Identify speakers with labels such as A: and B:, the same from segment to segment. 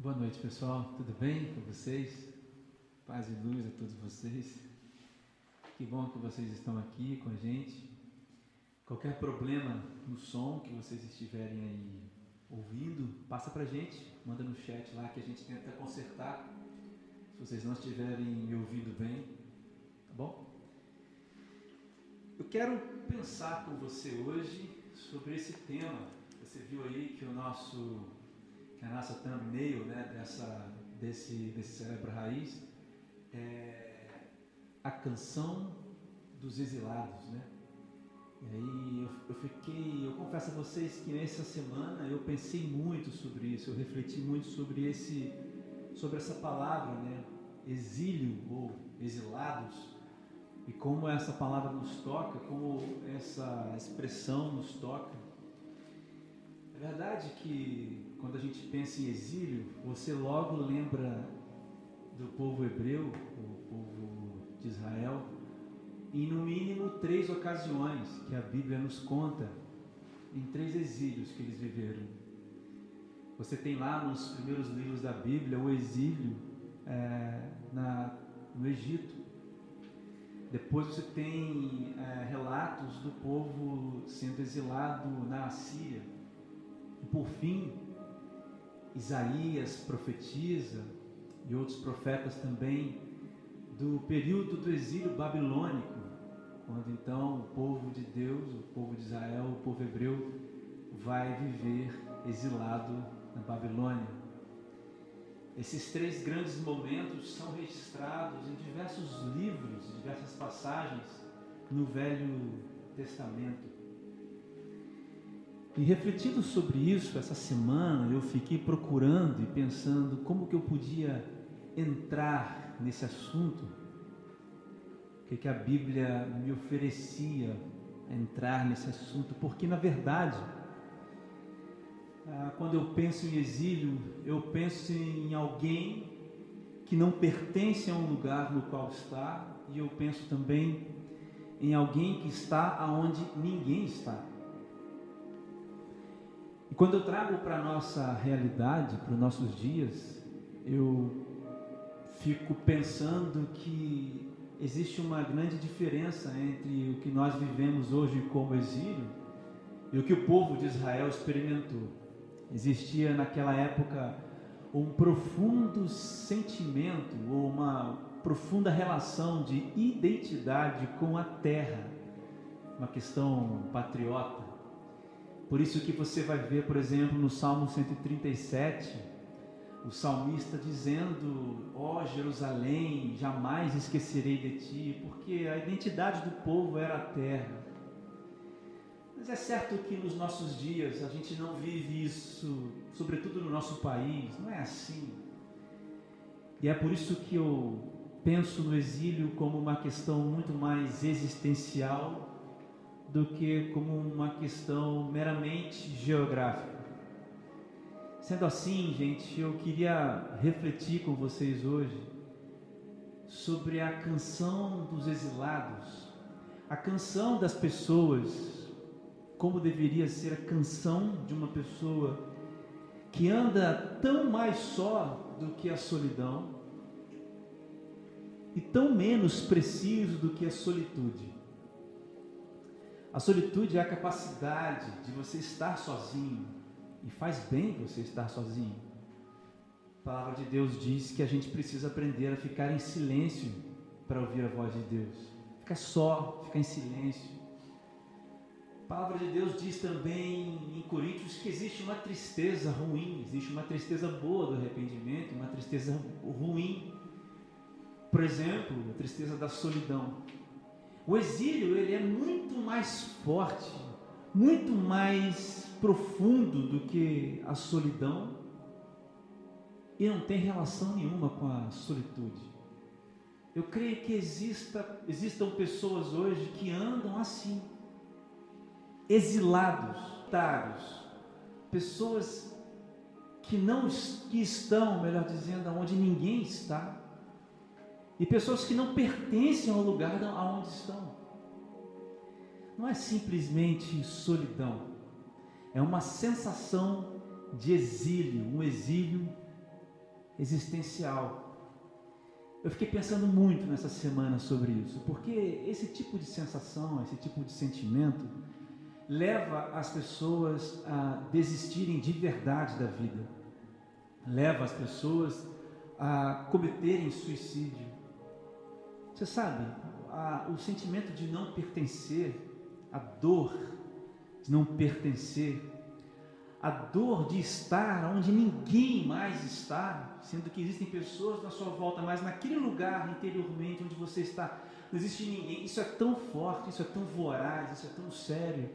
A: Boa noite, pessoal. Tudo bem com vocês? Paz e luz a todos vocês. Que bom que vocês estão aqui com a gente. Qualquer problema no som que vocês estiverem aí ouvindo, passa pra gente, manda no chat lá que a gente tenta consertar. Se vocês não estiverem me ouvindo bem, tá bom? Eu quero pensar com você hoje sobre esse tema. Você viu aí que o nosso que a nossa thumbnail né, dessa, desse, desse Cérebro Raiz é a canção dos exilados, né? E aí eu, eu, fiquei, eu confesso a vocês que nessa semana eu pensei muito sobre isso, eu refleti muito sobre esse, sobre essa palavra, né? Exílio ou exilados e como essa palavra nos toca, como essa expressão nos toca. É verdade que quando a gente pensa em exílio, você logo lembra do povo hebreu, o povo de Israel, em no mínimo três ocasiões que a Bíblia nos conta, em três exílios que eles viveram. Você tem lá nos primeiros livros da Bíblia o exílio é, na, no Egito. Depois você tem é, relatos do povo sendo exilado na Assíria. E por fim, Isaías profetiza, e outros profetas também, do período do exílio babilônico, quando então o povo de Deus, o povo de Israel, o povo hebreu, vai viver exilado na Babilônia. Esses três grandes momentos são registrados em diversos livros, diversas passagens no Velho Testamento. E refletindo sobre isso essa semana, eu fiquei procurando e pensando como que eu podia entrar nesse assunto, o que, que a Bíblia me oferecia a entrar nesse assunto, porque na verdade, ah, quando eu penso em exílio, eu penso em alguém que não pertence a um lugar no qual está, e eu penso também em alguém que está aonde ninguém está. E quando eu trago para a nossa realidade, para os nossos dias, eu fico pensando que existe uma grande diferença entre o que nós vivemos hoje como exílio e o que o povo de Israel experimentou. Existia naquela época um profundo sentimento ou uma profunda relação de identidade com a terra, uma questão patriota. Por isso que você vai ver, por exemplo, no Salmo 137, o salmista dizendo: Ó oh, Jerusalém, jamais esquecerei de ti, porque a identidade do povo era a terra. Mas é certo que nos nossos dias a gente não vive isso, sobretudo no nosso país, não é assim. E é por isso que eu penso no exílio como uma questão muito mais existencial do que como uma questão meramente geográfica. Sendo assim, gente, eu queria refletir com vocês hoje sobre a canção dos exilados, a canção das pessoas, como deveria ser a canção de uma pessoa que anda tão mais só do que a solidão e tão menos preciso do que a solitude. A solitude é a capacidade de você estar sozinho. E faz bem você estar sozinho. A palavra de Deus diz que a gente precisa aprender a ficar em silêncio para ouvir a voz de Deus. Ficar só, ficar em silêncio. A palavra de Deus diz também em Coríntios que existe uma tristeza ruim, existe uma tristeza boa do arrependimento, uma tristeza ruim. Por exemplo, a tristeza da solidão. O exílio ele é muito mais forte, muito mais profundo do que a solidão e não tem relação nenhuma com a solitude. Eu creio que exista, existam pessoas hoje que andam assim, exilados, taros, pessoas que não que estão, melhor dizendo, onde ninguém está, e pessoas que não pertencem ao lugar aonde. Não é simplesmente solidão, é uma sensação de exílio, um exílio existencial. Eu fiquei pensando muito nessa semana sobre isso, porque esse tipo de sensação, esse tipo de sentimento, leva as pessoas a desistirem de verdade da vida, leva as pessoas a cometerem suicídio. Você sabe, a, o sentimento de não pertencer, a dor de não pertencer, a dor de estar onde ninguém mais está, sendo que existem pessoas na sua volta, mas naquele lugar interiormente onde você está, não existe ninguém. Isso é tão forte, isso é tão voraz, isso é tão sério,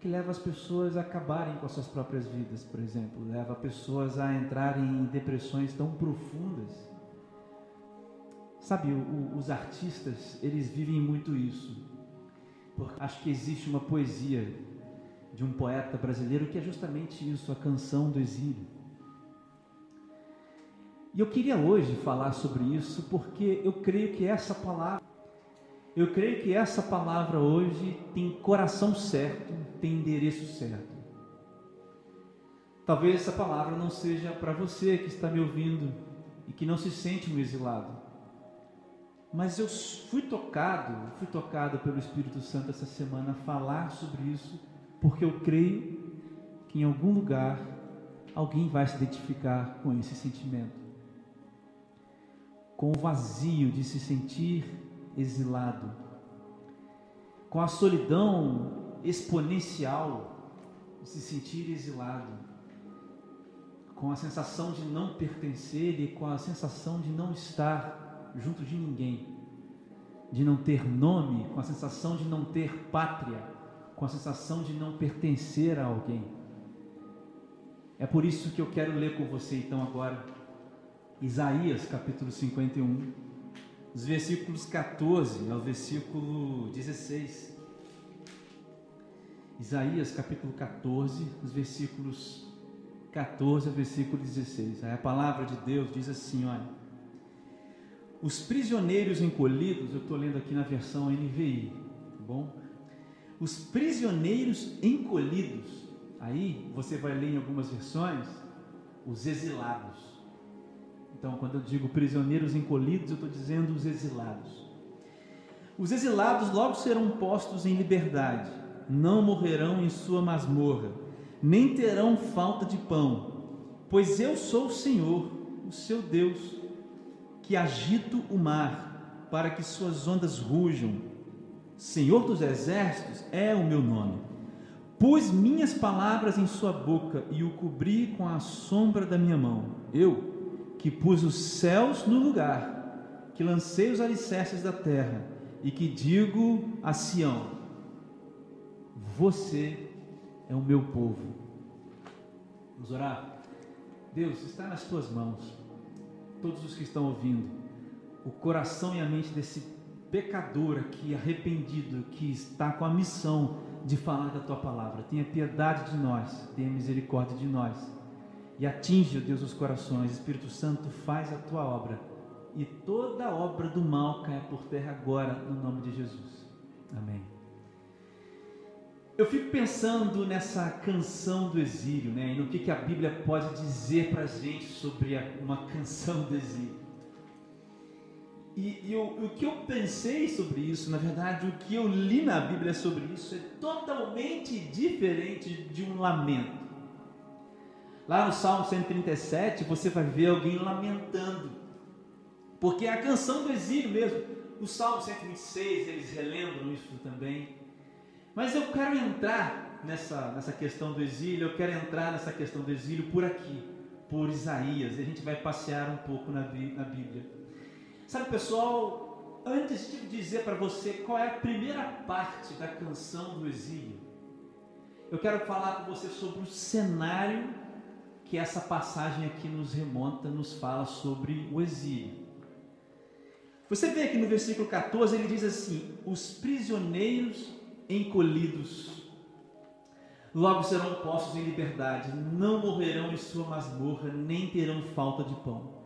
A: que leva as pessoas a acabarem com as suas próprias vidas, por exemplo, leva pessoas a entrarem em depressões tão profundas. Sabe, o, os artistas, eles vivem muito isso. Porque acho que existe uma poesia de um poeta brasileiro que é justamente isso, a canção do exílio. E eu queria hoje falar sobre isso porque eu creio que essa palavra, eu creio que essa palavra hoje tem coração certo, tem endereço certo. Talvez essa palavra não seja para você que está me ouvindo e que não se sente um exilado. Mas eu fui tocado, fui tocado pelo Espírito Santo essa semana a falar sobre isso porque eu creio que em algum lugar alguém vai se identificar com esse sentimento. Com o vazio de se sentir exilado, com a solidão exponencial de se sentir exilado, com a sensação de não pertencer e com a sensação de não estar junto de ninguém, de não ter nome, com a sensação de não ter pátria com a sensação de não pertencer a alguém. É por isso que eu quero ler com você então agora Isaías capítulo 51, os versículos 14 ao versículo 16. Isaías capítulo 14, os versículos 14 ao versículo 16. Aí a palavra de Deus diz assim: olha. Os prisioneiros encolhidos, eu estou lendo aqui na versão NVI, tá bom? os prisioneiros encolhidos. Aí você vai ler em algumas versões os exilados. Então, quando eu digo prisioneiros encolhidos, eu estou dizendo os exilados. Os exilados logo serão postos em liberdade, não morrerão em sua masmorra, nem terão falta de pão, pois eu sou o Senhor, o seu Deus, que agito o mar para que suas ondas rujam Senhor dos exércitos é o meu nome. Pus minhas palavras em sua boca e o cobri com a sombra da minha mão. Eu, que pus os céus no lugar, que lancei os alicerces da terra e que digo a Sião: Você é o meu povo. Vamos orar? Deus, está nas tuas mãos. Todos os que estão ouvindo, o coração e a mente desse pecador aqui, arrependido, que está com a missão de falar da tua palavra. Tenha piedade de nós, tenha misericórdia de nós. E atinge, ó Deus, os corações. Espírito Santo, faz a tua obra. E toda obra do mal caia por terra agora, no nome de Jesus. Amém. Eu fico pensando nessa canção do exílio, né? E no que, que a Bíblia pode dizer para a gente sobre uma canção do exílio. E, e o, o que eu pensei sobre isso, na verdade, o que eu li na Bíblia sobre isso é totalmente diferente de um lamento. Lá no Salmo 137, você vai ver alguém lamentando, porque é a canção do exílio mesmo. No Salmo 126, eles relembram isso também. Mas eu quero entrar nessa, nessa questão do exílio, eu quero entrar nessa questão do exílio por aqui, por Isaías, e a gente vai passear um pouco na, na Bíblia. Sabe, pessoal, antes de dizer para você qual é a primeira parte da canção do exílio, eu quero falar com você sobre o cenário que essa passagem aqui nos remonta, nos fala sobre o exílio. Você vê aqui no versículo 14, ele diz assim: Os prisioneiros encolhidos logo serão postos em liberdade, não morrerão em sua masmorra, nem terão falta de pão.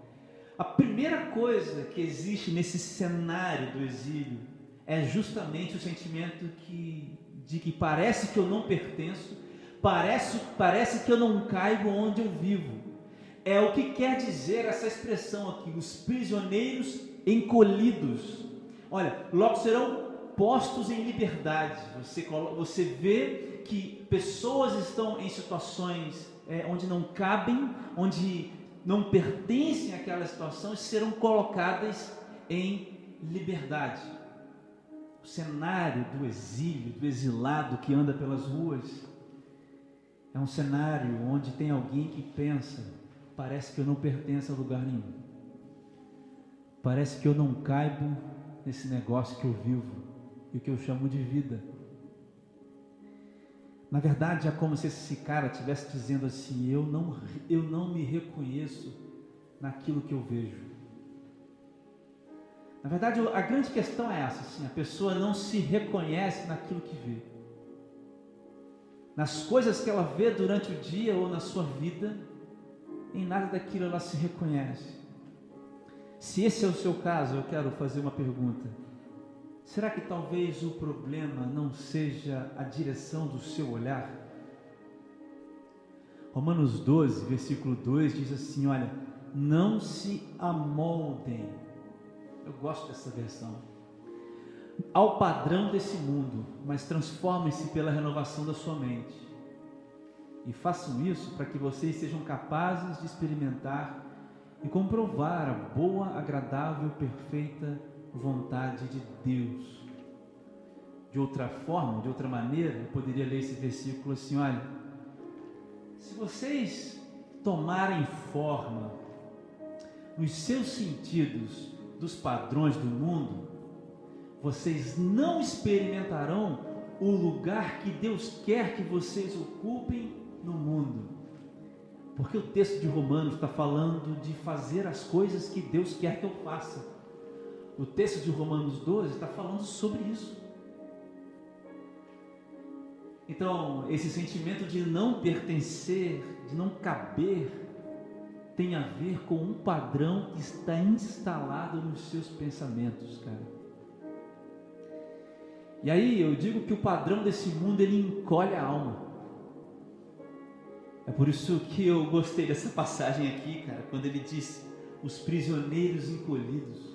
A: A primeira coisa que existe nesse cenário do exílio é justamente o sentimento que, de que parece que eu não pertenço, parece, parece que eu não caibo onde eu vivo, É o que quer dizer essa expressão aqui, os prisioneiros encolhidos. Olha, logo serão postos em liberdade. Você, você vê que pessoas estão em situações é, onde não cabem, onde não pertencem àquela situação e serão colocadas em liberdade. O cenário do exílio, do exilado que anda pelas ruas, é um cenário onde tem alguém que pensa: parece que eu não pertenço a lugar nenhum. Parece que eu não caibo nesse negócio que eu vivo e o que eu chamo de vida. Na verdade, é como se esse cara estivesse dizendo assim: eu não, eu não me reconheço naquilo que eu vejo. Na verdade, a grande questão é essa: assim, a pessoa não se reconhece naquilo que vê, nas coisas que ela vê durante o dia ou na sua vida, em nada daquilo ela se reconhece. Se esse é o seu caso, eu quero fazer uma pergunta. Será que talvez o problema não seja a direção do seu olhar? Romanos 12, versículo 2 diz assim: Olha, não se amoldem eu gosto dessa versão. Ao padrão desse mundo, mas transformem-se pela renovação da sua mente. E façam isso para que vocês sejam capazes de experimentar e comprovar a boa, agradável, perfeita vontade de Deus. De outra forma, de outra maneira, eu poderia ler esse versículo assim: olha, se vocês tomarem forma nos seus sentidos dos padrões do mundo, vocês não experimentarão o lugar que Deus quer que vocês ocupem no mundo. Porque o texto de Romanos está falando de fazer as coisas que Deus quer que eu faça. O texto de Romanos 12 está falando sobre isso. Então, esse sentimento de não pertencer, de não caber, tem a ver com um padrão que está instalado nos seus pensamentos, cara. E aí eu digo que o padrão desse mundo ele encolhe a alma. É por isso que eu gostei dessa passagem aqui, cara, quando ele diz os prisioneiros encolhidos.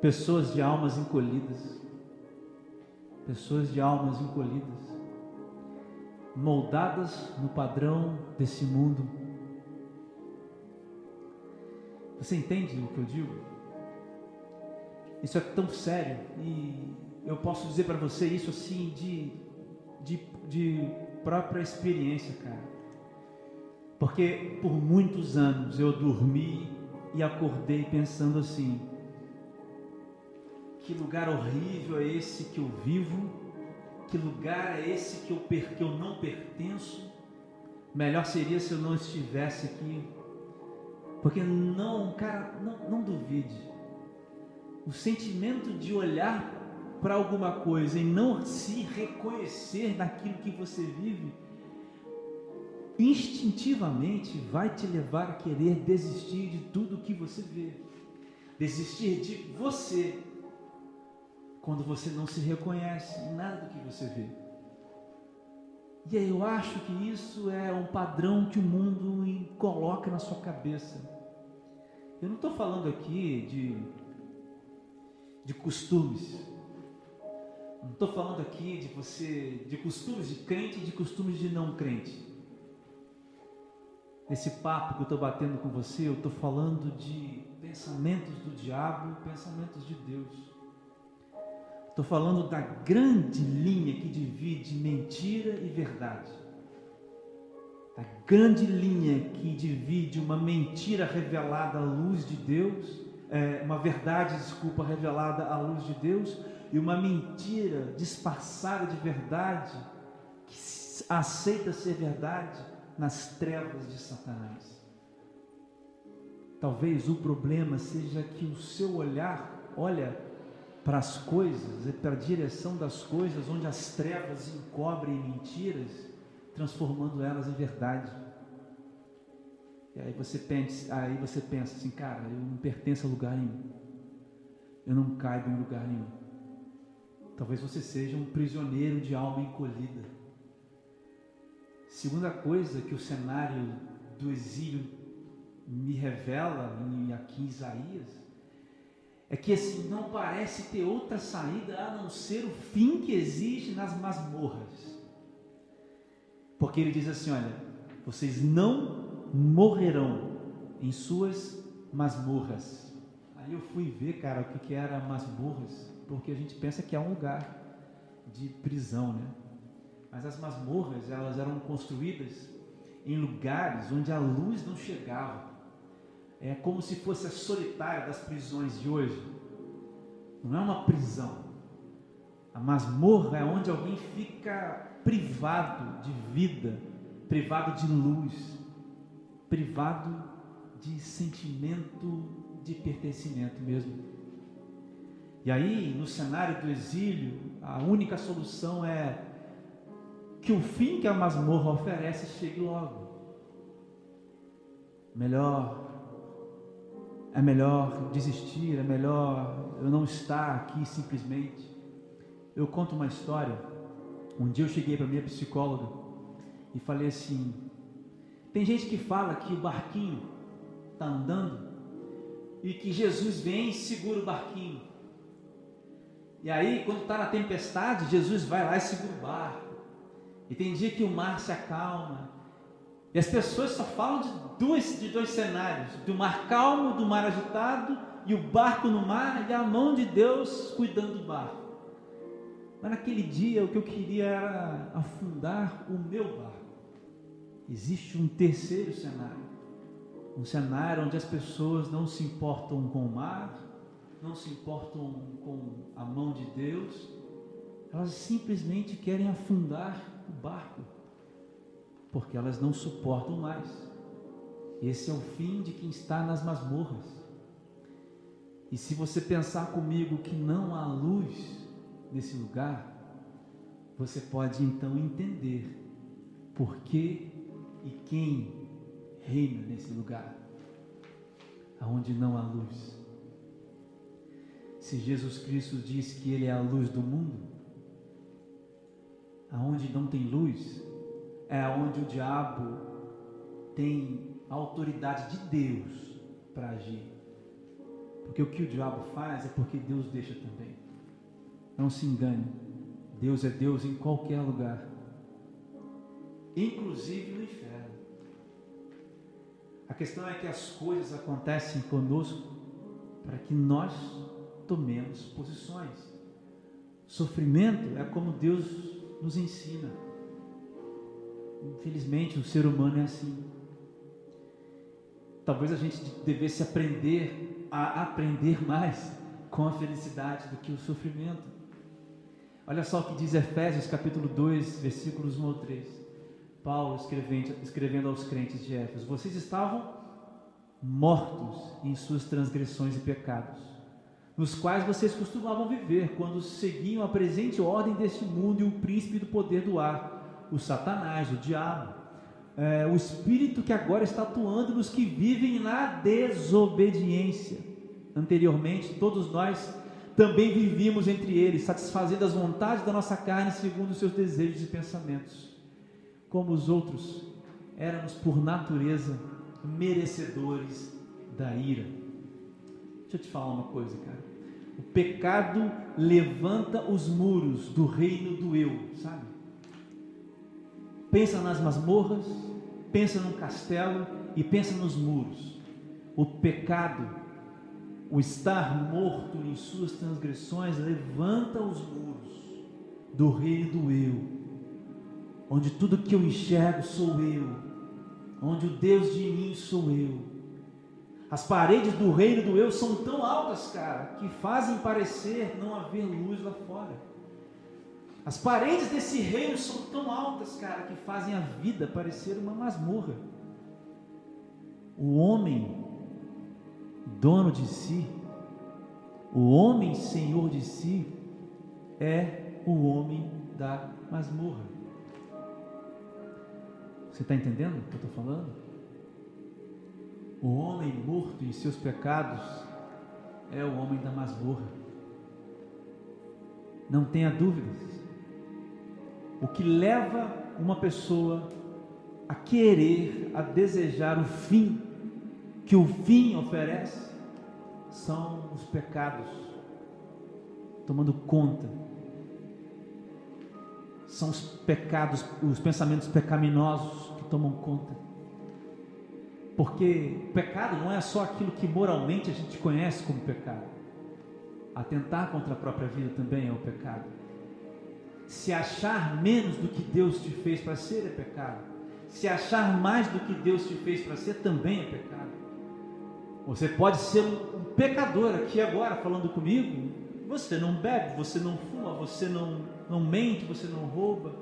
A: Pessoas de almas encolhidas. Pessoas de almas encolhidas. Moldadas no padrão desse mundo você entende o que eu digo? Isso é tão sério e eu posso dizer para você isso assim de, de, de própria experiência, cara. Porque por muitos anos eu dormi e acordei pensando assim: que lugar horrível é esse que eu vivo? Que lugar é esse que eu, que eu não pertenço? Melhor seria se eu não estivesse aqui porque não, cara, não, não duvide. O sentimento de olhar para alguma coisa e não se reconhecer naquilo que você vive, instintivamente vai te levar a querer desistir de tudo que você vê. Desistir de você quando você não se reconhece em nada do que você vê. E aí eu acho que isso é um padrão que o mundo coloca na sua cabeça. Eu não estou falando aqui de, de costumes. Não estou falando aqui de você, de costumes de crente e de costumes de não crente. Nesse papo que eu estou batendo com você, eu estou falando de pensamentos do diabo e pensamentos de Deus. Estou falando da grande linha que divide mentira e verdade. A grande linha que divide uma mentira revelada à luz de Deus, é, uma verdade, desculpa, revelada à luz de Deus, e uma mentira disfarçada de verdade, que aceita ser verdade nas trevas de Satanás. Talvez o problema seja que o seu olhar olha para as coisas, para a direção das coisas, onde as trevas encobrem mentiras, transformando elas em verdade. E aí você pensa, aí você pensa assim, cara, eu não pertenço a lugar nenhum. Eu não caibo em lugar nenhum. Talvez você seja um prisioneiro de alma encolhida. Segunda coisa que o cenário do exílio me revela, e aqui em Isaías, é que assim, não parece ter outra saída a não ser o fim que existe nas masmorras. Porque ele diz assim: olha, vocês não morrerão em suas masmorras. Aí eu fui ver, cara, o que, que era masmorras, porque a gente pensa que é um lugar de prisão, né? Mas as masmorras, elas eram construídas em lugares onde a luz não chegava. É como se fosse a solitária das prisões de hoje. Não é uma prisão. A masmorra é onde alguém fica privado de vida, privado de luz, privado de sentimento de pertencimento mesmo. E aí, no cenário do exílio, a única solução é que o fim que a masmorra oferece chegue logo. Melhor é melhor desistir, é melhor eu não estar aqui simplesmente. Eu conto uma história. Um dia eu cheguei para minha psicóloga e falei assim: tem gente que fala que o barquinho está andando e que Jesus vem e segura o barquinho. E aí, quando está na tempestade, Jesus vai lá e segura o barco. E tem dia que o mar se acalma. E as pessoas só falam de dois, de dois cenários: do mar calmo, do mar agitado, e o barco no mar, e a mão de Deus cuidando do barco. Mas naquele dia o que eu queria era afundar o meu barco. Existe um terceiro cenário. Um cenário onde as pessoas não se importam com o mar, não se importam com a mão de Deus, elas simplesmente querem afundar o barco, porque elas não suportam mais. Esse é o fim de quem está nas masmorras. E se você pensar comigo que não há luz nesse lugar, você pode então entender por que e quem reina nesse lugar, aonde não há luz. Se Jesus Cristo diz que Ele é a luz do mundo, aonde não tem luz, é onde o diabo tem a autoridade de Deus para agir. Porque o que o diabo faz é porque Deus deixa também. Não se engane, Deus é Deus em qualquer lugar, inclusive no inferno. A questão é que as coisas acontecem conosco para que nós tomemos posições. Sofrimento é como Deus nos ensina. Infelizmente, o ser humano é assim. Talvez a gente devesse aprender a aprender mais com a felicidade do que o sofrimento. Olha só o que diz Efésios capítulo 2, versículos 1 ao 3. Paulo escrevendo, escrevendo aos crentes de Éfeso: Vocês estavam mortos em suas transgressões e pecados nos quais vocês costumavam viver quando seguiam a presente ordem deste mundo e o príncipe do poder do ar, o Satanás, o diabo, é, o espírito que agora está atuando nos que vivem na desobediência. Anteriormente, todos nós também vivíamos entre eles, satisfazendo as vontades da nossa carne segundo os seus desejos e pensamentos. Como os outros, éramos por natureza merecedores da ira. Deixa eu te falar uma coisa, cara. O pecado levanta os muros do reino do eu, sabe? Pensa nas masmorras, pensa num castelo e pensa nos muros. O pecado, o estar morto em suas transgressões, levanta os muros do reino do eu, onde tudo que eu enxergo sou eu, onde o Deus de mim sou eu as paredes do reino do eu são tão altas, cara, que fazem parecer não haver luz lá fora. As paredes desse reino são tão altas, cara, que fazem a vida parecer uma masmorra. O homem, dono de si, o homem senhor de si, é o homem da masmorra. Você está entendendo o que eu estou falando? O homem morto em seus pecados é o homem da masmorra. Não tenha dúvidas. O que leva uma pessoa a querer, a desejar o fim que o fim oferece, são os pecados tomando conta. São os pecados, os pensamentos pecaminosos que tomam conta. Porque pecado não é só aquilo que moralmente a gente conhece como pecado. Atentar contra a própria vida também é o pecado. Se achar menos do que Deus te fez para ser é pecado. Se achar mais do que Deus te fez para ser também é pecado. Você pode ser um pecador aqui agora falando comigo. Você não bebe, você não fuma, você não, não mente, você não rouba,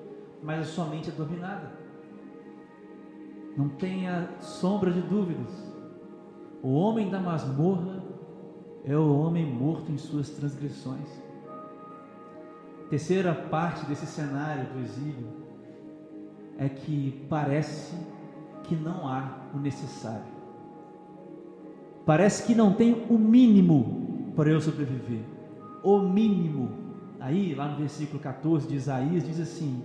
A: mas a sua mente é dominada. Não tenha sombra de dúvidas. O homem da masmorra é o homem morto em suas transgressões. Terceira parte desse cenário do exílio é que parece que não há o necessário. Parece que não tem o mínimo para eu sobreviver. O mínimo. Aí, lá no versículo 14 de Isaías, diz assim: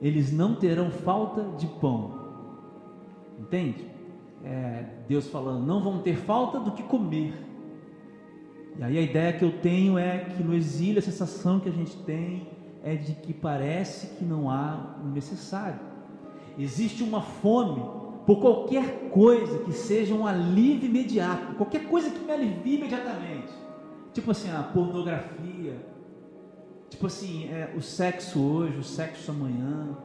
A: Eles não terão falta de pão. Entende? É, Deus falando, não vão ter falta do que comer. E aí a ideia que eu tenho é que no exílio a sensação que a gente tem é de que parece que não há o necessário. Existe uma fome por qualquer coisa que seja um alívio imediato, qualquer coisa que me alivie imediatamente. Tipo assim, a pornografia, tipo assim, é, o sexo hoje, o sexo amanhã,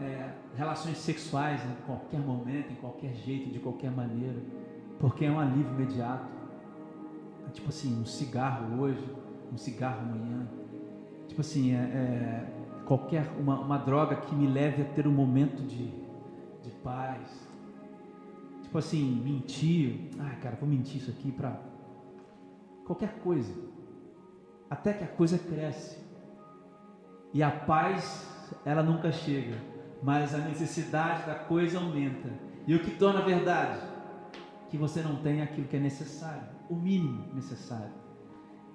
A: é, relações sexuais em qualquer momento, em qualquer jeito, de qualquer maneira, porque é um alívio imediato. É tipo assim, um cigarro hoje, um cigarro amanhã. Tipo assim, é, é qualquer uma, uma, droga que me leve a ter um momento de, de paz. Tipo assim, mentir. Ah, cara, vou mentir isso aqui para qualquer coisa. Até que a coisa cresce. E a paz, ela nunca chega mas a necessidade da coisa aumenta. E o que torna verdade? Que você não tem aquilo que é necessário, o mínimo necessário.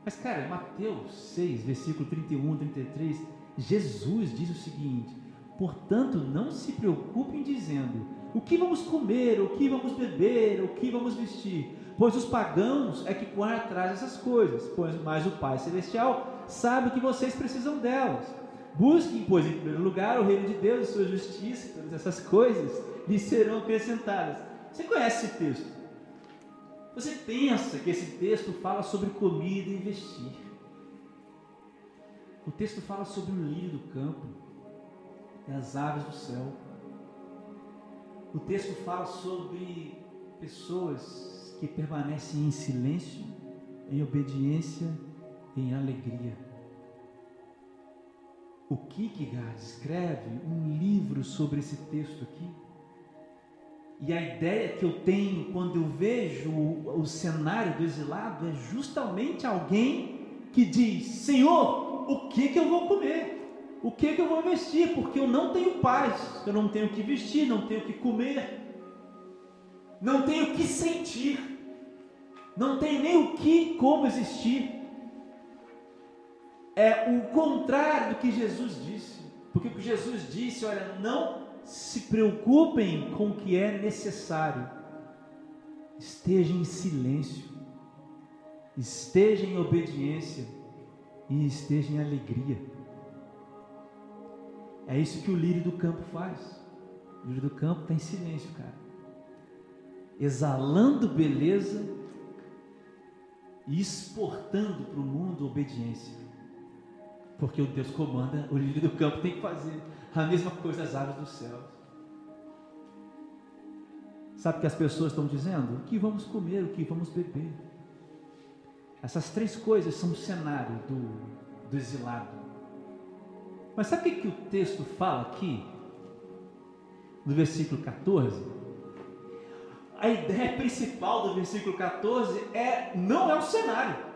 A: Mas, cara, Mateus 6, versículo 31, 33, Jesus diz o seguinte: Portanto, não se preocupem dizendo o que vamos comer, o que vamos beber, o que vamos vestir, pois os pagãos é que correm atrás dessas coisas, pois mais o Pai Celestial sabe que vocês precisam delas. Busquem, pois, em primeiro lugar o reino de Deus e sua justiça, todas essas coisas lhe serão acrescentadas. Você conhece esse texto? Você pensa que esse texto fala sobre comida e vestir. O texto fala sobre o lírio do campo e as aves do céu. O texto fala sobre pessoas que permanecem em silêncio, em obediência, em alegria o Kierkegaard escreve um livro sobre esse texto aqui. E a ideia que eu tenho quando eu vejo o, cenário do exilado é justamente alguém que diz: Senhor, o que, que eu vou comer? O que, que eu vou vestir? Porque eu não tenho paz, eu não tenho o que vestir, não tenho o que comer, não tenho o que sentir, não tenho nem o que como existir é o contrário do que Jesus disse. Porque o que Jesus disse, olha, não se preocupem com o que é necessário. Esteja em silêncio, esteja em obediência e esteja em alegria. É isso que o lírio do campo faz. O lírio do campo está em silêncio, cara. Exalando beleza e exportando para o mundo obediência. Porque o Deus comanda, o lírio do campo tem que fazer a mesma coisa as aves dos céus. Sabe o que as pessoas estão dizendo? O que vamos comer, o que vamos beber. Essas três coisas são o cenário do, do exilado. Mas sabe o que, que o texto fala aqui? No versículo 14? A ideia principal do versículo 14 é não é o cenário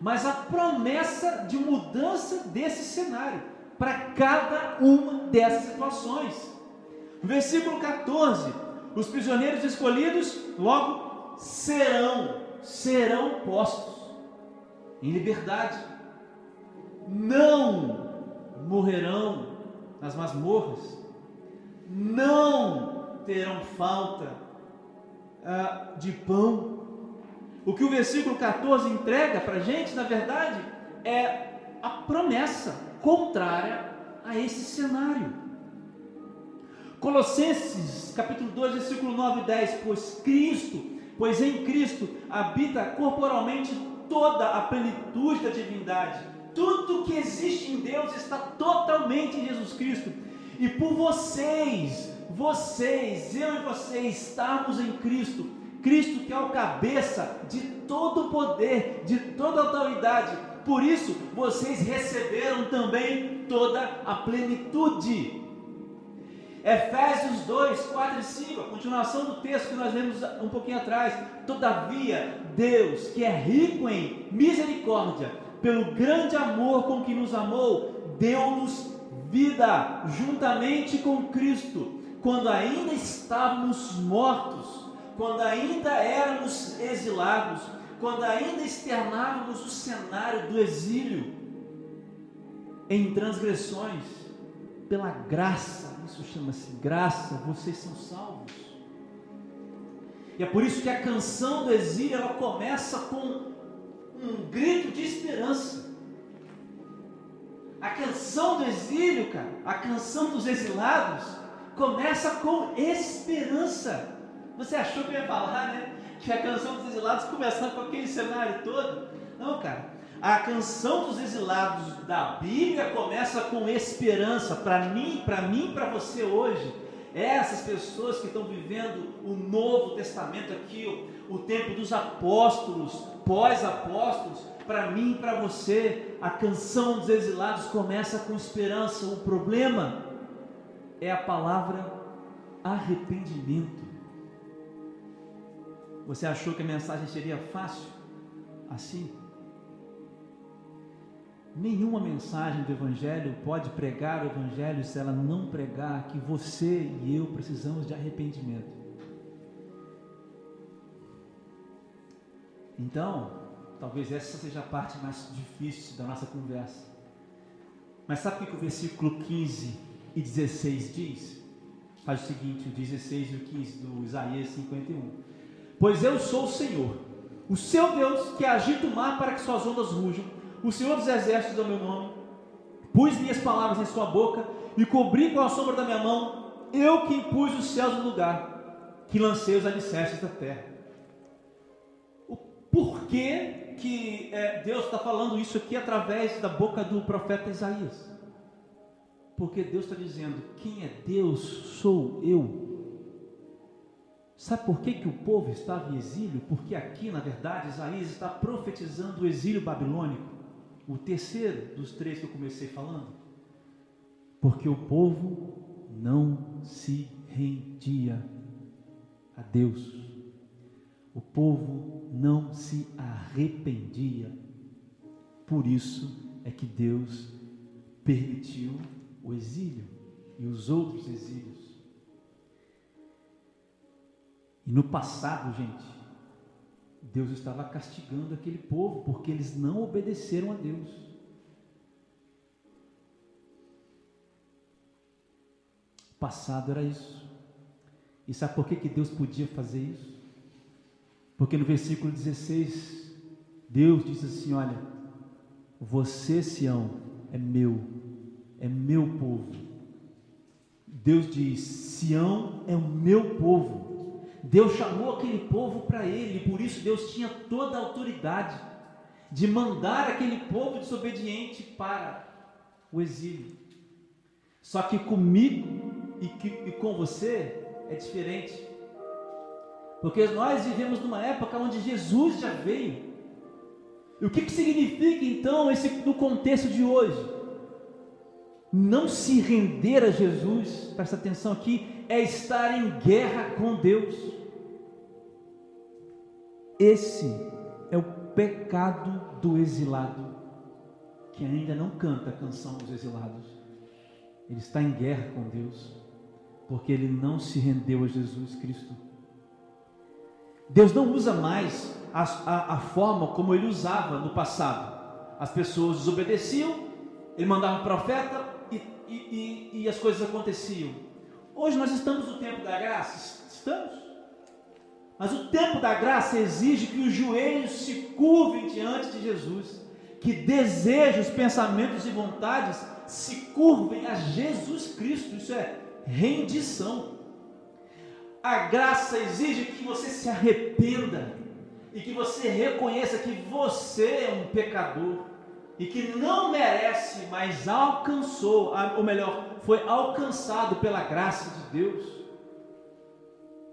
A: mas a promessa de mudança desse cenário para cada uma dessas situações. Versículo 14: os prisioneiros escolhidos logo serão, serão postos em liberdade, não morrerão nas masmorras, não terão falta uh, de pão. O que o versículo 14 entrega para a gente, na verdade, é a promessa contrária a esse cenário. Colossenses capítulo 2, versículo 9 e 10, pois Cristo, pois em Cristo habita corporalmente toda a plenitude da divindade. Tudo que existe em Deus está totalmente em Jesus Cristo. E por vocês, vocês, eu e vocês estarmos em Cristo, Cristo que é o cabeça de todo poder, de toda autoridade. Por isso, vocês receberam também toda a plenitude. Efésios 2, 4 e 5, a continuação do texto que nós lemos um pouquinho atrás. Todavia, Deus, que é rico em misericórdia, pelo grande amor com que nos amou, deu-nos vida juntamente com Cristo, quando ainda estávamos mortos, quando ainda éramos exilados, quando ainda externávamos o cenário do exílio em transgressões, pela graça isso chama-se graça, vocês são salvos. E é por isso que a canção do exílio ela começa com um grito de esperança. A canção do exílio, cara, a canção dos exilados, começa com esperança. Você achou que eu ia falar, né? Que a canção dos exilados começava com aquele cenário todo? Não, cara. A canção dos exilados da Bíblia começa com esperança para mim, para mim, para você hoje. Essas pessoas que estão vivendo o Novo Testamento aqui, o, o tempo dos apóstolos, pós-apóstolos, para mim para você, a canção dos exilados começa com esperança. O problema é a palavra arrependimento. Você achou que a mensagem seria fácil? Assim? Nenhuma mensagem do Evangelho pode pregar o Evangelho se ela não pregar que você e eu precisamos de arrependimento. Então, talvez essa seja a parte mais difícil da nossa conversa. Mas sabe o que o versículo 15 e 16 diz? Faz o seguinte: o 16 e o 15 do Isaías 51. Pois eu sou o Senhor, o seu Deus, que agita o mar para que suas ondas rujam o Senhor dos Exércitos é o meu nome. Pus minhas palavras em sua boca e cobri com a sombra da minha mão. Eu que impus os céus no lugar, que lancei os alicerces da terra. O porquê que é, Deus está falando isso aqui através da boca do profeta Isaías? Porque Deus está dizendo: quem é Deus sou eu. Sabe por que, que o povo estava em exílio? Porque aqui, na verdade, Isaías está profetizando o exílio babilônico o terceiro dos três que eu comecei falando? Porque o povo não se rendia a Deus. O povo não se arrependia. Por isso é que Deus permitiu o exílio e os outros exílios. E no passado, gente, Deus estava castigando aquele povo porque eles não obedeceram a Deus. O passado era isso. E sabe por que, que Deus podia fazer isso? Porque no versículo 16, Deus diz assim: Olha, você, Sião, é meu, é meu povo. Deus diz: Sião é o meu povo. Deus chamou aquele povo para ele, por isso Deus tinha toda a autoridade de mandar aquele povo desobediente para o exílio. Só que comigo e, que, e com você é diferente. Porque nós vivemos numa época onde Jesus já veio. E o que, que significa então esse no contexto de hoje? Não se render a Jesus, presta atenção aqui, é estar em guerra com Deus. Esse é o pecado do exilado, que ainda não canta a canção dos exilados. Ele está em guerra com Deus, porque ele não se rendeu a Jesus Cristo. Deus não usa mais a, a, a forma como ele usava no passado. As pessoas desobedeciam, ele mandava um profeta e, e, e, as coisas aconteciam. Hoje nós estamos no tempo da graça? Estamos. Mas o tempo da graça exige que os joelhos se curvem diante de Jesus, que desejos, pensamentos e vontades se curvem a Jesus Cristo. Isso é rendição. A graça exige que você se arrependa e que você reconheça que você é um pecador e que não merece, mas alcançou, ou melhor, foi alcançado pela graça de Deus.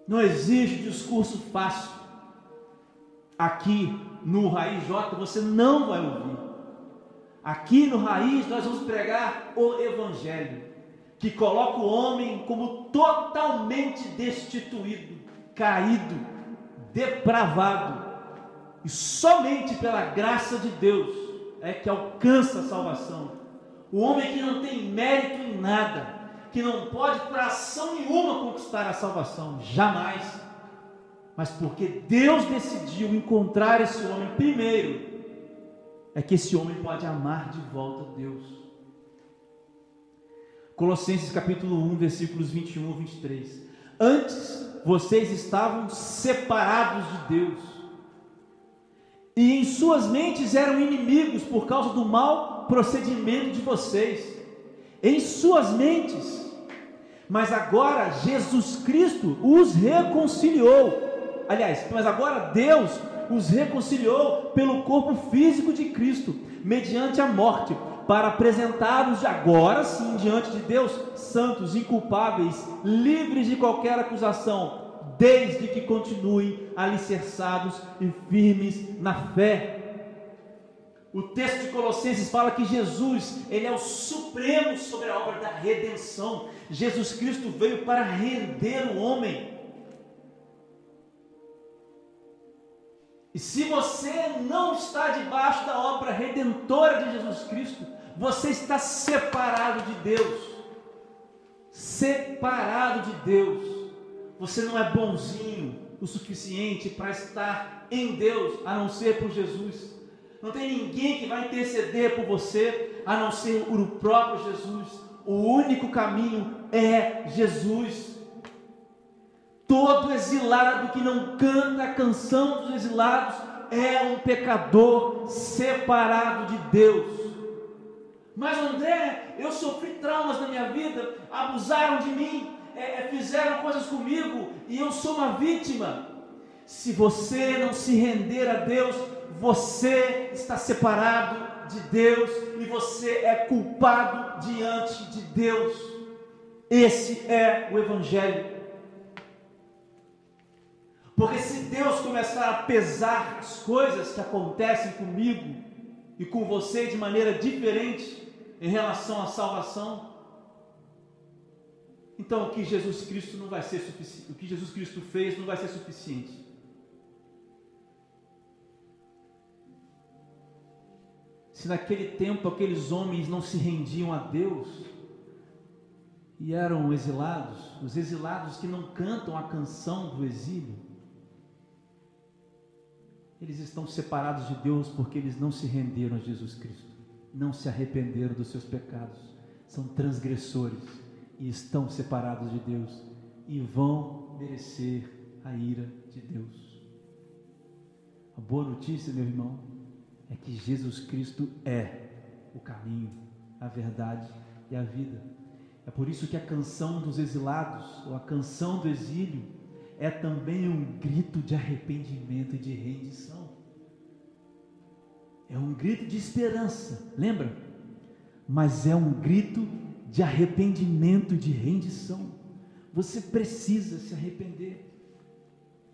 A: Não existe discurso fácil. Aqui no Raiz J você não vai ouvir. Aqui no Raiz nós vamos pregar o Evangelho que coloca o homem como totalmente destituído, caído, depravado, e somente pela graça de Deus é que alcança a salvação. O homem que não tem mérito em nada, que não pode por ação nenhuma conquistar a salvação, jamais. Mas porque Deus decidiu encontrar esse homem primeiro, é que esse homem pode amar de volta Deus. Colossenses capítulo 1, versículos 21 e 23. Antes vocês estavam separados de Deus, e em suas mentes eram inimigos por causa do mau procedimento de vocês. Em suas mentes. Mas agora Jesus Cristo os reconciliou. Aliás, mas agora Deus os reconciliou pelo corpo físico de Cristo, mediante a morte para apresentá-los agora sim diante de Deus santos, inculpáveis, livres de qualquer acusação, desde que continuem alicerçados e firmes na fé. O texto de Colossenses fala que Jesus, ele é o supremo sobre a obra da redenção. Jesus Cristo veio para render o homem. E se você não está debaixo da obra redentora de Jesus Cristo, você está separado de Deus. Separado de Deus. Você não é bonzinho o suficiente para estar em Deus, a não ser por Jesus. Não tem ninguém que vai interceder por você, a não ser o próprio Jesus. O único caminho é Jesus. Todo exilado que não canta a canção dos exilados é um pecador separado de Deus. Mas André, eu sofri traumas na minha vida, abusaram de mim, é, é, fizeram coisas comigo e eu sou uma vítima. Se você não se render a Deus, você está separado de Deus e você é culpado diante de Deus. Esse é o Evangelho. Porque se Deus começar a pesar as coisas que acontecem comigo e com você de maneira diferente, em relação à salvação. Então, o que Jesus Cristo não vai ser suficiente, o que Jesus Cristo fez não vai ser suficiente. Se naquele tempo aqueles homens não se rendiam a Deus e eram exilados, os exilados que não cantam a canção do exílio, eles estão separados de Deus porque eles não se renderam a Jesus Cristo não se arrependeram dos seus pecados, são transgressores e estão separados de Deus e vão merecer a ira de Deus. A boa notícia, meu irmão, é que Jesus Cristo é o caminho, a verdade e a vida. É por isso que a canção dos exilados, ou a canção do exílio, é também um grito de arrependimento e de rendição. É um grito de esperança, lembra? Mas é um grito de arrependimento, de rendição. Você precisa se arrepender.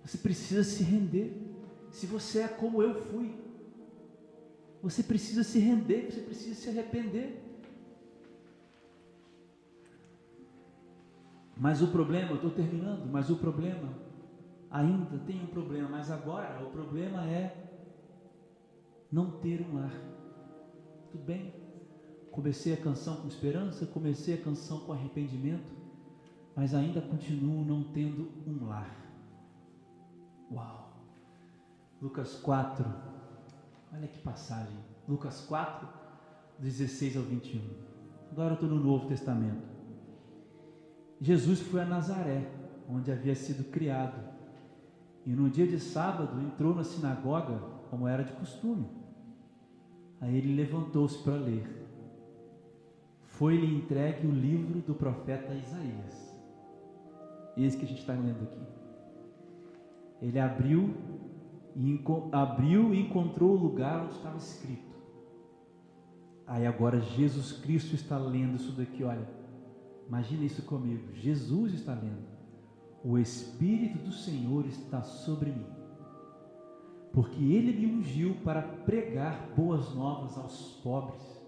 A: Você precisa se render. Se você é como eu fui, você precisa se render, você precisa se arrepender. Mas o problema, eu estou terminando, mas o problema, ainda tem um problema, mas agora o problema é não ter um lar. Tudo bem? Comecei a canção com esperança, comecei a canção com arrependimento, mas ainda continuo não tendo um lar. Uau! Lucas 4, olha que passagem. Lucas 4, 16 ao 21. Agora estou no Novo Testamento. Jesus foi a Nazaré, onde havia sido criado. E no dia de sábado entrou na sinagoga, como era de costume. Aí ele levantou-se para ler. Foi-lhe entregue o livro do profeta Isaías. Esse que a gente está lendo aqui. Ele abriu e, abriu e encontrou o lugar onde estava escrito. Aí agora Jesus Cristo está lendo isso daqui, olha. Imagina isso comigo. Jesus está lendo. O Espírito do Senhor está sobre mim. Porque ele me ungiu para pregar boas novas aos pobres.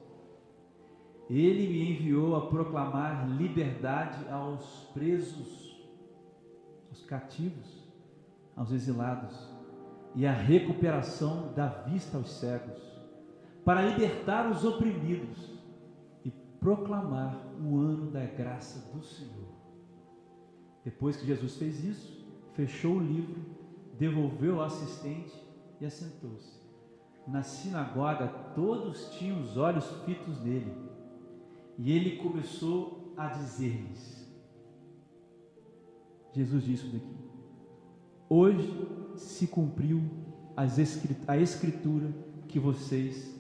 A: Ele me enviou a proclamar liberdade aos presos, aos cativos, aos exilados, e a recuperação da vista aos cegos, para libertar os oprimidos e proclamar o ano da graça do Senhor. Depois que Jesus fez isso, fechou o livro, devolveu ao assistente e assentou-se. Na sinagoga, todos tinham os olhos fitos nele. E ele começou a dizer-lhes: Jesus disse daqui: Hoje se cumpriu a escritura que vocês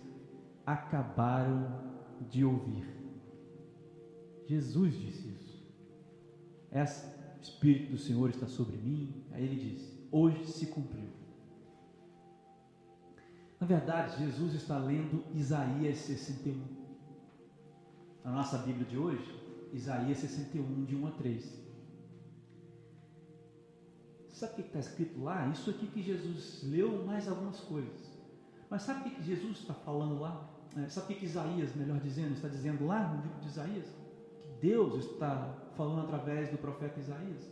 A: acabaram de ouvir. Jesus disse isso. Esse Espírito do Senhor está sobre mim. Aí ele diz: Hoje se cumpriu. Na verdade, Jesus está lendo Isaías 61. Na nossa Bíblia de hoje, Isaías 61, de 1 a 3. Sabe o que está escrito lá? Isso aqui que Jesus leu, mais algumas coisas. Mas sabe o que Jesus está falando lá? É, sabe o que Isaías, melhor dizendo, está dizendo lá no livro de Isaías? Que Deus está falando através do profeta Isaías.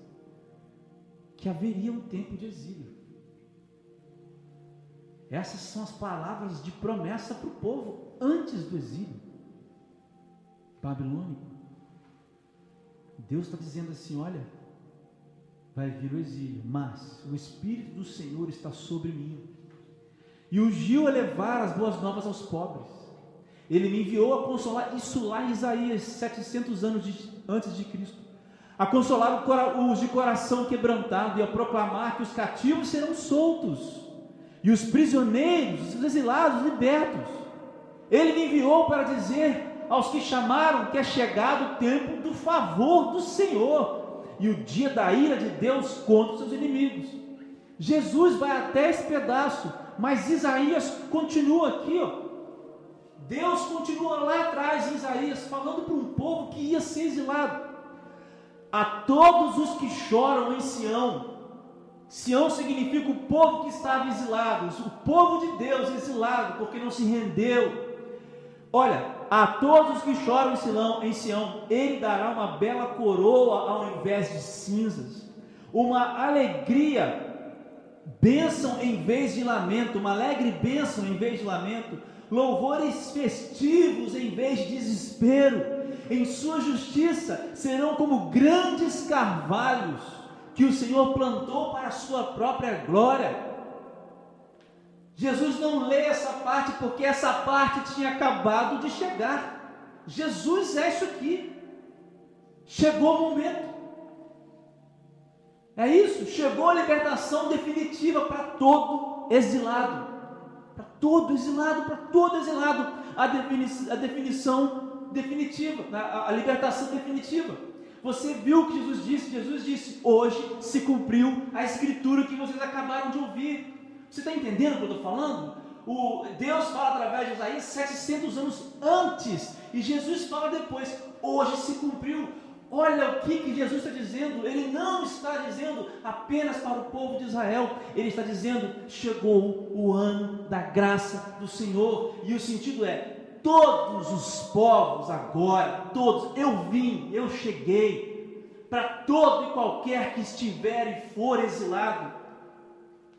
A: Que haveria um tempo de exílio. Essas são as palavras de promessa para o povo antes do exílio babilônico. Deus está dizendo assim: olha, vai vir o exílio, mas o Espírito do Senhor está sobre mim. E ungiu a levar as boas novas aos pobres. Ele me enviou a consolar, isso lá em Isaías, 700 anos de, antes de Cristo. A consolar os de coração quebrantado e a proclamar que os cativos serão soltos e os prisioneiros, os exilados, libertos. Ele me enviou para dizer aos que chamaram que é chegado o tempo do favor do Senhor e o dia da ira de Deus contra os seus inimigos. Jesus vai até esse pedaço, mas Isaías continua aqui, ó. Deus continua lá atrás em Isaías, falando para um povo que ia ser exilado. A todos os que choram em Sião, Sião significa o povo que estava exilado, o povo de Deus exilado, porque não se rendeu. Olha, a todos os que choram em Sião, em Sião, ele dará uma bela coroa ao invés de cinzas, uma alegria, bênção em vez de lamento, uma alegre bênção em vez de lamento, louvores festivos em vez de desespero. Em sua justiça serão como grandes carvalhos que o Senhor plantou para a sua própria glória. Jesus não lê essa parte porque essa parte tinha acabado de chegar. Jesus é isso aqui. Chegou o momento. É isso, chegou a libertação definitiva para todo exilado. Para todo exilado, para todo exilado. A, defini a definição definitiva, a, a libertação definitiva. Você viu o que Jesus disse? Jesus disse: Hoje se cumpriu a escritura que vocês acabaram de ouvir. Você está entendendo o que eu estou falando? O Deus fala através de Isaías 700 anos antes, e Jesus fala depois: Hoje se cumpriu. Olha o que, que Jesus está dizendo. Ele não está dizendo apenas para o povo de Israel, ele está dizendo: chegou o ano da graça do Senhor. E o sentido é: todos os povos agora, todos, eu vim, eu cheguei, para todo e qualquer que estiver e for exilado,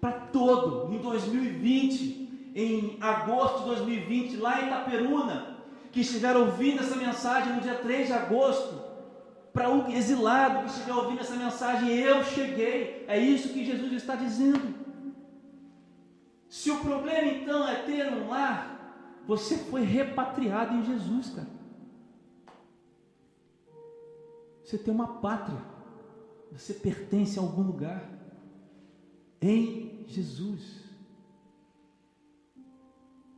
A: para todo, em 2020, em agosto de 2020, lá em Itaperuna, que estiver ouvindo essa mensagem no dia 3 de agosto, para o exilado que estiver ouvindo essa mensagem, eu cheguei, é isso que Jesus está dizendo. Se o problema então é ter um lar, você foi repatriado em Jesus, cara. Você tem uma pátria. Você pertence a algum lugar. Em Jesus.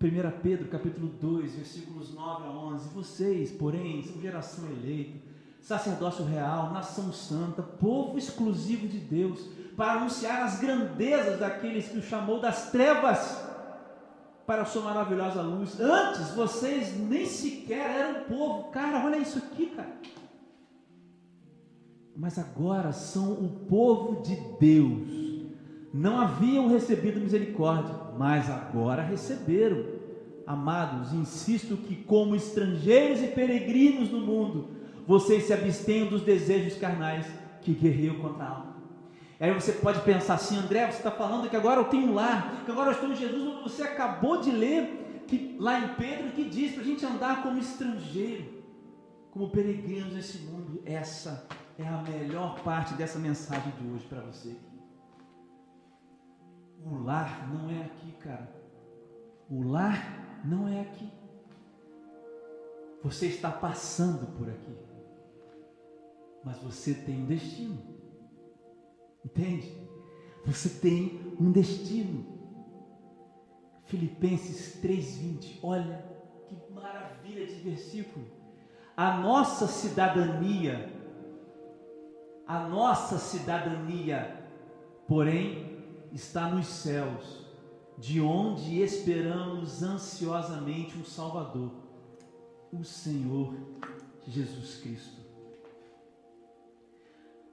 A: 1 Pedro capítulo 2, versículos 9 a 11. Vocês, porém, são geração eleita, sacerdócio real, nação santa, povo exclusivo de Deus, para anunciar as grandezas daqueles que o chamou das trevas para a sua maravilhosa luz. Antes vocês nem sequer eram povo. Cara, olha isso aqui, cara. Mas agora são o povo de Deus. Não haviam recebido misericórdia, mas agora receberam. Amados, insisto que, como estrangeiros e peregrinos no mundo, vocês se abstenham dos desejos carnais que guerreiam contra a alma. Aí você pode pensar assim, André, você está falando que agora eu tenho um lar, que agora eu estou em Jesus, mas você acabou de ler que, lá em Pedro que diz para a gente andar como estrangeiro, como peregrinos nesse mundo. Essa é a melhor parte dessa mensagem de hoje para você. O lar não é aqui, cara. O lar não é aqui. Você está passando por aqui. Mas você tem um destino. Entende? Você tem um destino. Filipenses 3:20. Olha que maravilha de versículo. A nossa cidadania a nossa cidadania, porém, está nos céus, de onde esperamos ansiosamente um Salvador, o Senhor Jesus Cristo.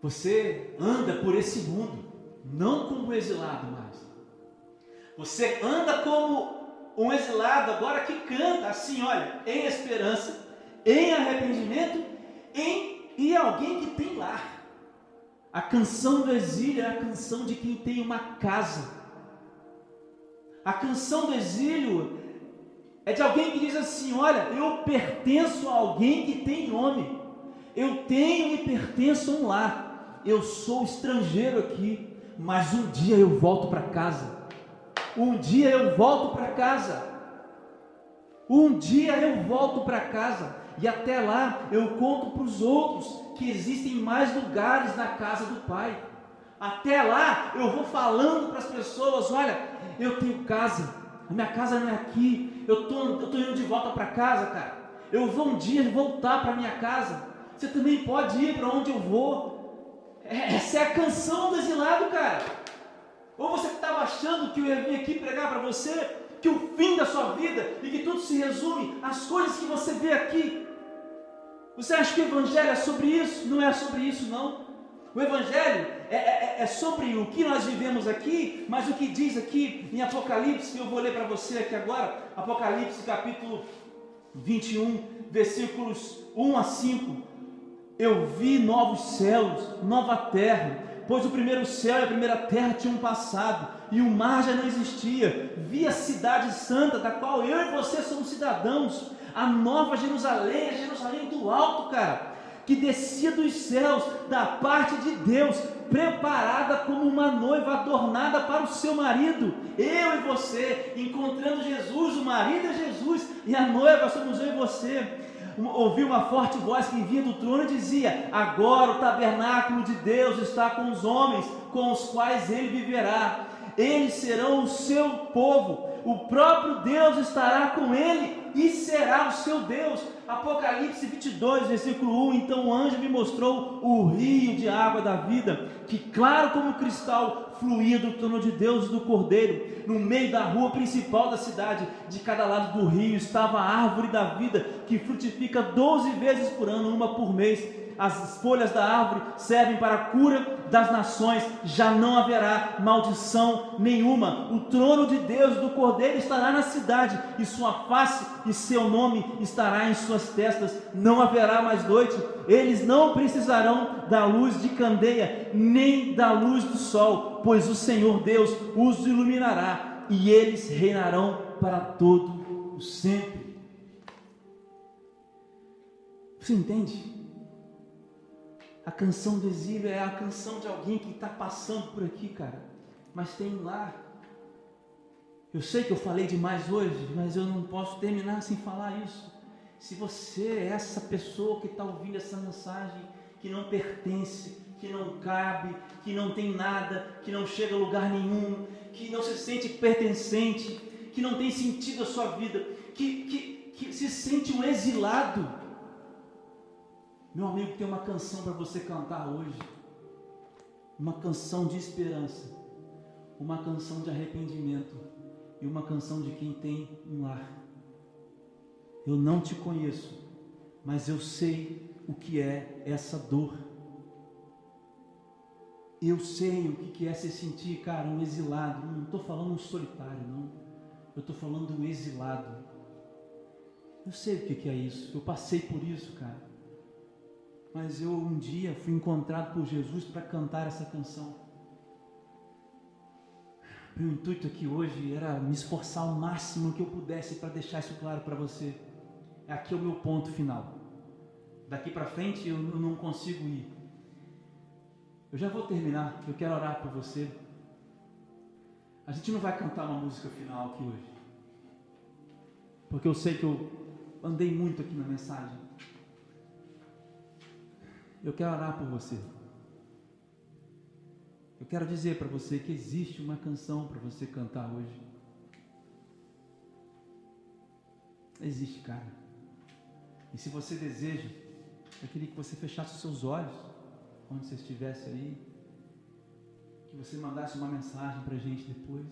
A: Você anda por esse mundo, não como exilado mais. Você anda como um exilado agora que canta assim, olha, em esperança, em arrependimento, em e alguém que tem lar. A canção do exílio é a canção de quem tem uma casa. A canção do exílio é de alguém que diz assim: Olha, eu pertenço a alguém que tem nome. Eu tenho e pertenço a um lar. Eu sou estrangeiro aqui, mas um dia eu volto para casa. Um dia eu volto para casa. Um dia eu volto para casa. E até lá eu conto para os outros que existem mais lugares na casa do Pai. Até lá eu vou falando para as pessoas: olha, eu tenho casa, a minha casa não é aqui, eu tô, tô indo de volta para casa, cara. Eu vou um dia voltar para minha casa. Você também pode ir para onde eu vou. É, essa é a canção do exilado, cara. Ou você estava achando que eu ia vir aqui pregar para você que o fim da sua vida e que tudo se resume às coisas que você vê aqui. Você acha que o Evangelho é sobre isso? Não é sobre isso, não. O Evangelho é, é, é, sobre o que nós vivemos aqui, mas o que diz aqui em Apocalipse, que eu vou ler para você aqui agora, Apocalipse capítulo 21, versículos 1 a 5. Eu vi novos céus, nova terra, pois o primeiro céu e a primeira terra tinham passado, e o mar já não existia. Vi a cidade santa, da qual eu e você somos cidadãos a nova Jerusalém, a Jerusalém do alto, cara, que descia dos céus da parte de Deus, preparada como uma noiva adornada para o seu marido. Eu e você, encontrando Jesus, o marido é Jesus e a noiva somos eu e você. Ouvi uma forte voz que vinha do trono e dizia: Agora o tabernáculo de Deus está com os homens, com os quais ele viverá. Eles serão o seu povo, o próprio Deus estará com ele e será o seu Deus. Apocalipse 22, versículo 1. Então o anjo me mostrou o rio de água da vida, que claro como cristal fluía do trono de Deus e do Cordeiro. No meio da rua principal da cidade, de cada lado do rio, estava a árvore da vida, que frutifica doze vezes por ano, uma por mês as folhas da árvore servem para a cura das nações, já não haverá maldição nenhuma. O trono de Deus do Cordeiro estará na cidade, e sua face e seu nome estará em suas testas. Não haverá mais noite. Eles não precisarão da luz de candeia, nem da luz do sol, pois o Senhor Deus os iluminará, e eles reinarão para todo o sempre. Você entende? A canção do exílio é a canção de alguém que está passando por aqui, cara, mas tem lar. Eu sei que eu falei demais hoje, mas eu não posso terminar sem falar isso. Se você é essa pessoa que está ouvindo essa mensagem que não pertence, que não cabe, que não tem nada, que não chega a lugar nenhum, que não se sente pertencente, que não tem sentido a sua vida, que, que, que se sente um exilado. Meu amigo, tem uma canção para você cantar hoje, uma canção de esperança, uma canção de arrependimento e uma canção de quem tem um lar. Eu não te conheço, mas eu sei o que é essa dor. Eu sei o que é se sentir, cara, um exilado. Não estou falando um solitário, não. Eu estou falando um exilado. Eu sei o que é isso. Eu passei por isso, cara. Mas eu um dia fui encontrado por Jesus para cantar essa canção. Meu intuito aqui hoje era me esforçar o máximo que eu pudesse para deixar isso claro para você. Aqui é o meu ponto final. Daqui para frente eu não consigo ir. Eu já vou terminar, eu quero orar por você. A gente não vai cantar uma música final aqui hoje. Porque eu sei que eu andei muito aqui na mensagem. Eu quero orar por você. Eu quero dizer para você que existe uma canção para você cantar hoje. Existe, cara. E se você deseja, eu queria que você fechasse os seus olhos onde você estivesse aí, que você mandasse uma mensagem para a gente depois,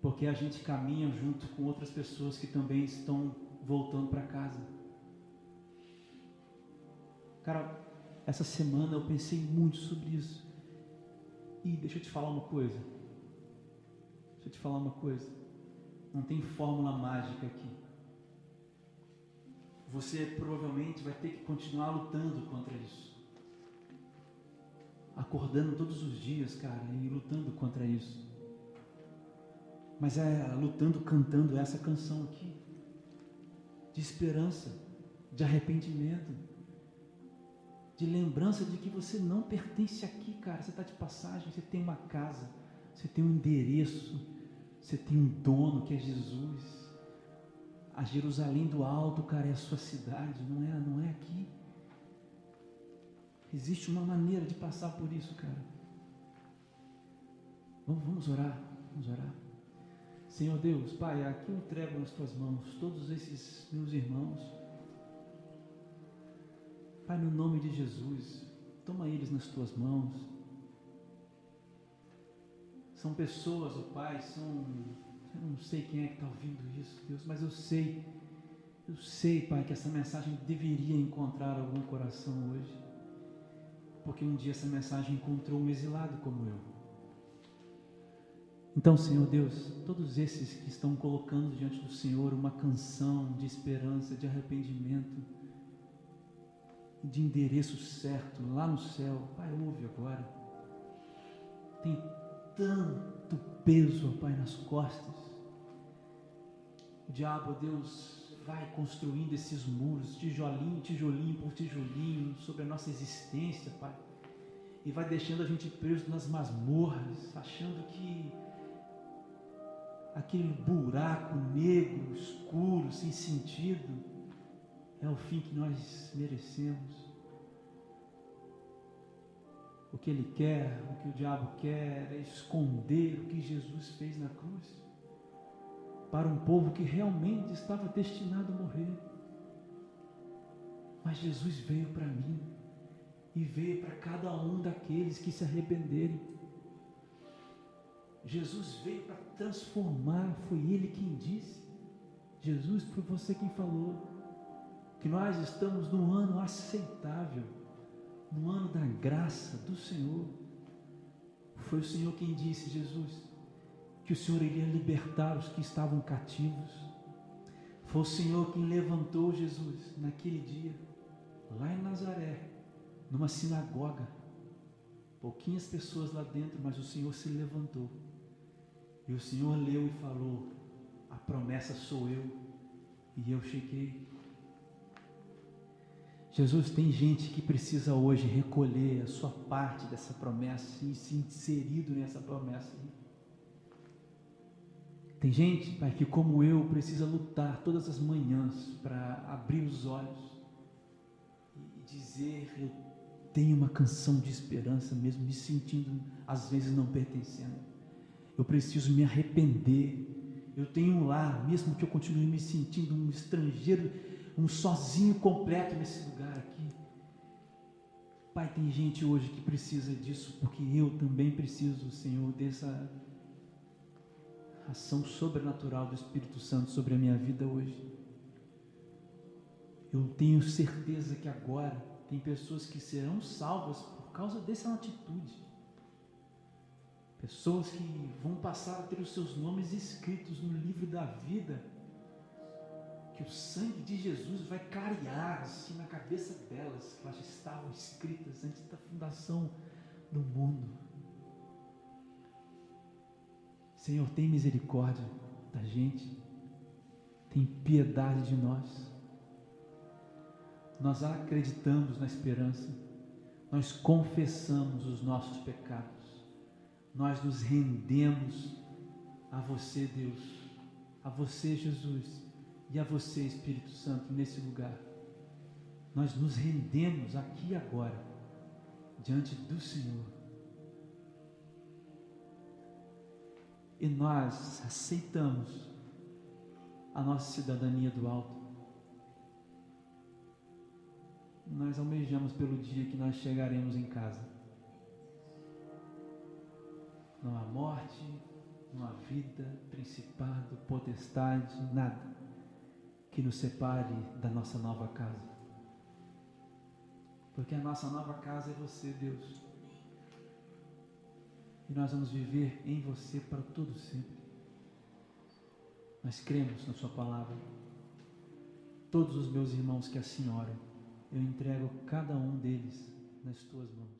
A: porque a gente caminha junto com outras pessoas que também estão voltando para casa. Cara, essa semana eu pensei muito sobre isso. E deixa eu te falar uma coisa. Deixa eu te falar uma coisa. Não tem fórmula mágica aqui. Você provavelmente vai ter que continuar lutando contra isso acordando todos os dias, cara, e lutando contra isso. Mas é lutando, cantando essa canção aqui, de esperança, de arrependimento, de lembrança de que você não pertence aqui, cara. Você está de passagem, você tem uma casa, você tem um endereço, você tem um dono que é Jesus. A Jerusalém do Alto, cara, é a sua cidade, não é, não é aqui. Existe uma maneira de passar por isso, cara. Vamos, vamos orar, vamos orar. Senhor Deus, Pai, aqui eu entrego nas tuas mãos todos esses meus irmãos. Pai, no nome de Jesus, toma eles nas tuas mãos. São pessoas, oh Pai, são. Eu não sei quem é que está ouvindo isso, Deus, mas eu sei, eu sei, Pai, que essa mensagem deveria encontrar algum coração hoje porque um dia essa mensagem encontrou um exilado como eu. Então, Senhor Deus, todos esses que estão colocando diante do Senhor uma canção de esperança, de arrependimento, de endereço certo lá no céu, Pai, ouve agora. Tem tanto peso, Pai, nas costas. O diabo, Deus, vai construindo esses muros, tijolinho, tijolinho por tijolinho, sobre a nossa existência, Pai. E vai deixando a gente preso nas masmorras, achando que aquele buraco negro, escuro, sem sentido, é o fim que nós merecemos. O que ele quer, o que o diabo quer é esconder o que Jesus fez na cruz para um povo que realmente estava destinado a morrer. Mas Jesus veio para mim e veio para cada um daqueles que se arrependerem. Jesus veio para transformar, foi Ele quem disse. Jesus foi você quem falou que nós estamos num ano aceitável, no ano da graça do Senhor. Foi o Senhor quem disse, Jesus, que o Senhor iria libertar os que estavam cativos. Foi o Senhor quem levantou Jesus naquele dia, lá em Nazaré, numa sinagoga. Pouquinhas pessoas lá dentro, mas o Senhor se levantou. E o Senhor leu e falou: A promessa sou eu. E eu cheguei. Jesus, tem gente que precisa hoje recolher a sua parte dessa promessa e se inserido nessa promessa. Tem gente, Pai, que como eu precisa lutar todas as manhãs para abrir os olhos e dizer: Eu tenho uma canção de esperança, mesmo me sentindo às vezes não pertencendo. Eu preciso me arrepender. Eu tenho um lar, mesmo que eu continue me sentindo um estrangeiro, um sozinho completo nesse lugar aqui. Pai, tem gente hoje que precisa disso, porque eu também preciso, Senhor, dessa ação sobrenatural do Espírito Santo sobre a minha vida hoje. Eu tenho certeza que agora tem pessoas que serão salvas por causa dessa atitude. Pessoas que vão passar a ter os seus nomes escritos no livro da vida, que o sangue de Jesus vai clarear assim na cabeça delas, que elas estavam escritas antes da fundação do mundo. Senhor, tem misericórdia da gente, tem piedade de nós nós acreditamos na esperança, nós confessamos os nossos pecados, nós nos rendemos a você, Deus, a você, Jesus, e a você, Espírito Santo, nesse lugar. Nós nos rendemos aqui e agora, diante do Senhor. E nós aceitamos a nossa cidadania do alto nós almejamos pelo dia que nós chegaremos em casa. Não há morte, não há vida, principado, potestade, nada que nos separe da nossa nova casa. Porque a nossa nova casa é você, Deus. E nós vamos viver em você para todo sempre. Nós cremos na Sua palavra. Todos os meus irmãos que assim oram eu entrego cada um deles nas tuas mãos.